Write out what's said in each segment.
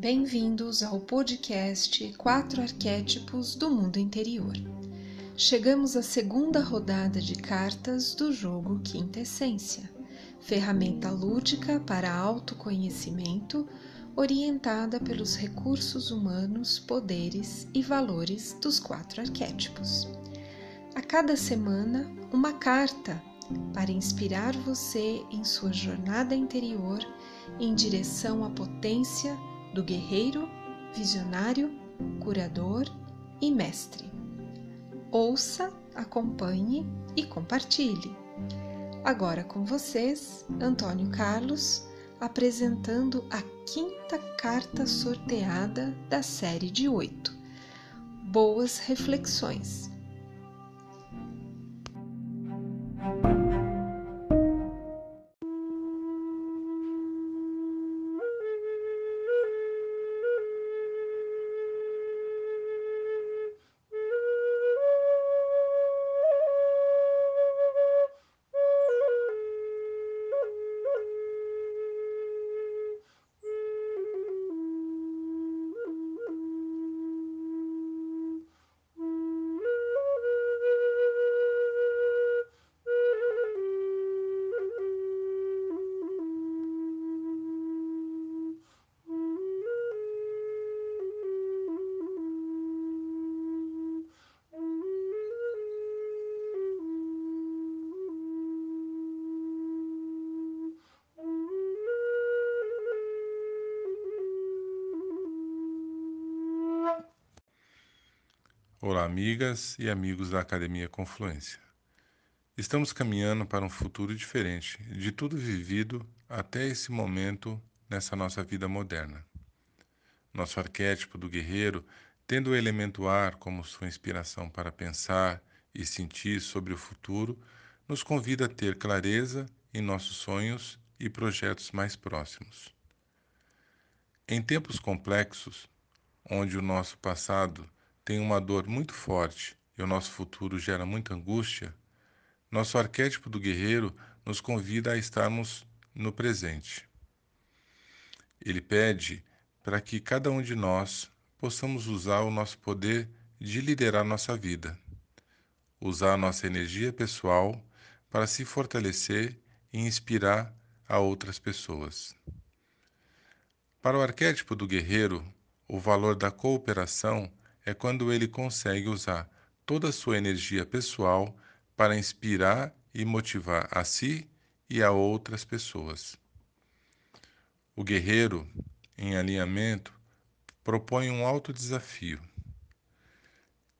Bem-vindos ao podcast Quatro Arquétipos do Mundo Interior. Chegamos à segunda rodada de cartas do jogo Quinta Essência, ferramenta lúdica para autoconhecimento orientada pelos recursos humanos, poderes e valores dos quatro arquétipos. A cada semana, uma carta para inspirar você em sua jornada interior em direção à potência do guerreiro, visionário, curador e mestre. Ouça, acompanhe e compartilhe. Agora com vocês, Antônio Carlos, apresentando a quinta carta sorteada da série de oito. Boas reflexões. Olá, amigas e amigos da Academia Confluência. Estamos caminhando para um futuro diferente de tudo vivido até esse momento nessa nossa vida moderna. Nosso arquétipo do guerreiro, tendo o elemento ar como sua inspiração para pensar e sentir sobre o futuro, nos convida a ter clareza em nossos sonhos e projetos mais próximos. Em tempos complexos, onde o nosso passado tem uma dor muito forte e o nosso futuro gera muita angústia, nosso arquétipo do guerreiro nos convida a estarmos no presente. Ele pede para que cada um de nós possamos usar o nosso poder de liderar nossa vida, usar nossa energia pessoal para se fortalecer e inspirar a outras pessoas. Para o arquétipo do guerreiro, o valor da cooperação é quando ele consegue usar toda a sua energia pessoal para inspirar e motivar a si e a outras pessoas. O guerreiro, em alinhamento, propõe um alto desafio.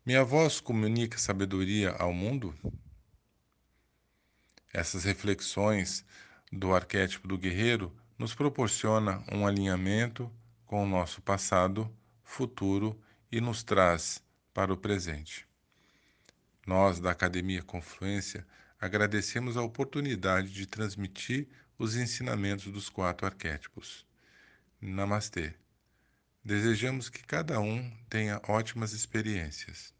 Minha voz comunica sabedoria ao mundo? Essas reflexões do arquétipo do guerreiro nos proporciona um alinhamento com o nosso passado, futuro e nos traz para o presente. Nós, da Academia Confluência, agradecemos a oportunidade de transmitir os ensinamentos dos quatro arquétipos. Namastê. Desejamos que cada um tenha ótimas experiências.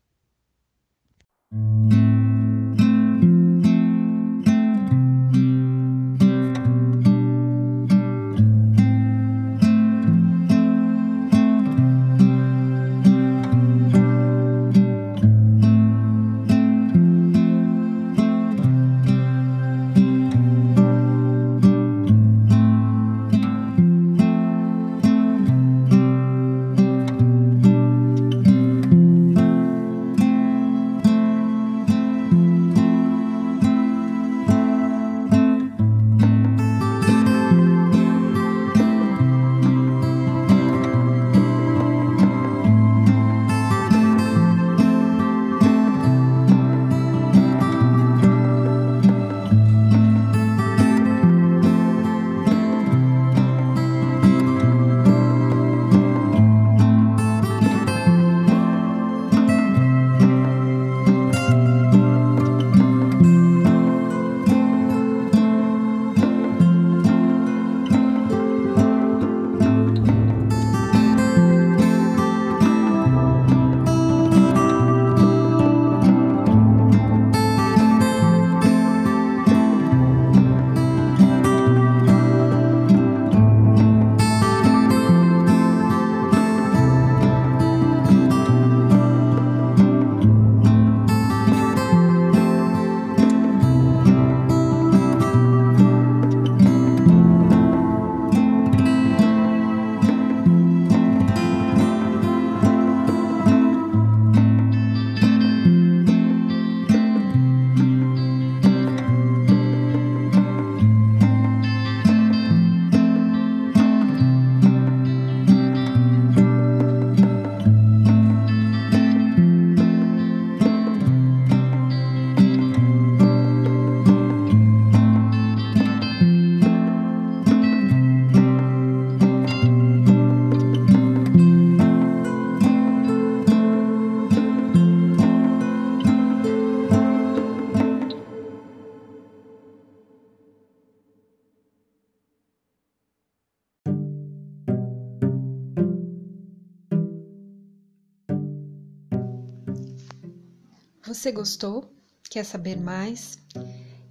Você gostou? Quer saber mais?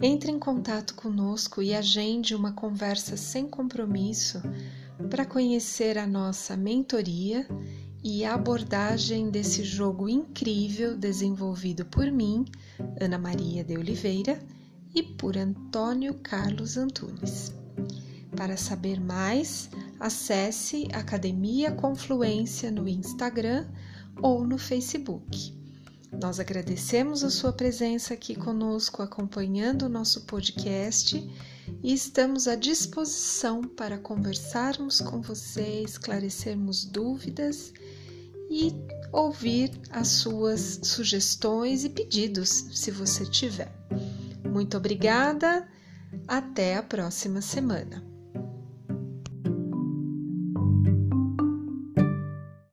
Entre em contato conosco e agende uma conversa sem compromisso para conhecer a nossa mentoria e abordagem desse jogo incrível desenvolvido por mim, Ana Maria de Oliveira, e por Antônio Carlos Antunes. Para saber mais, acesse Academia Confluência no Instagram ou no Facebook. Nós agradecemos a sua presença aqui conosco, acompanhando o nosso podcast e estamos à disposição para conversarmos com você, esclarecermos dúvidas e ouvir as suas sugestões e pedidos, se você tiver. Muito obrigada, até a próxima semana.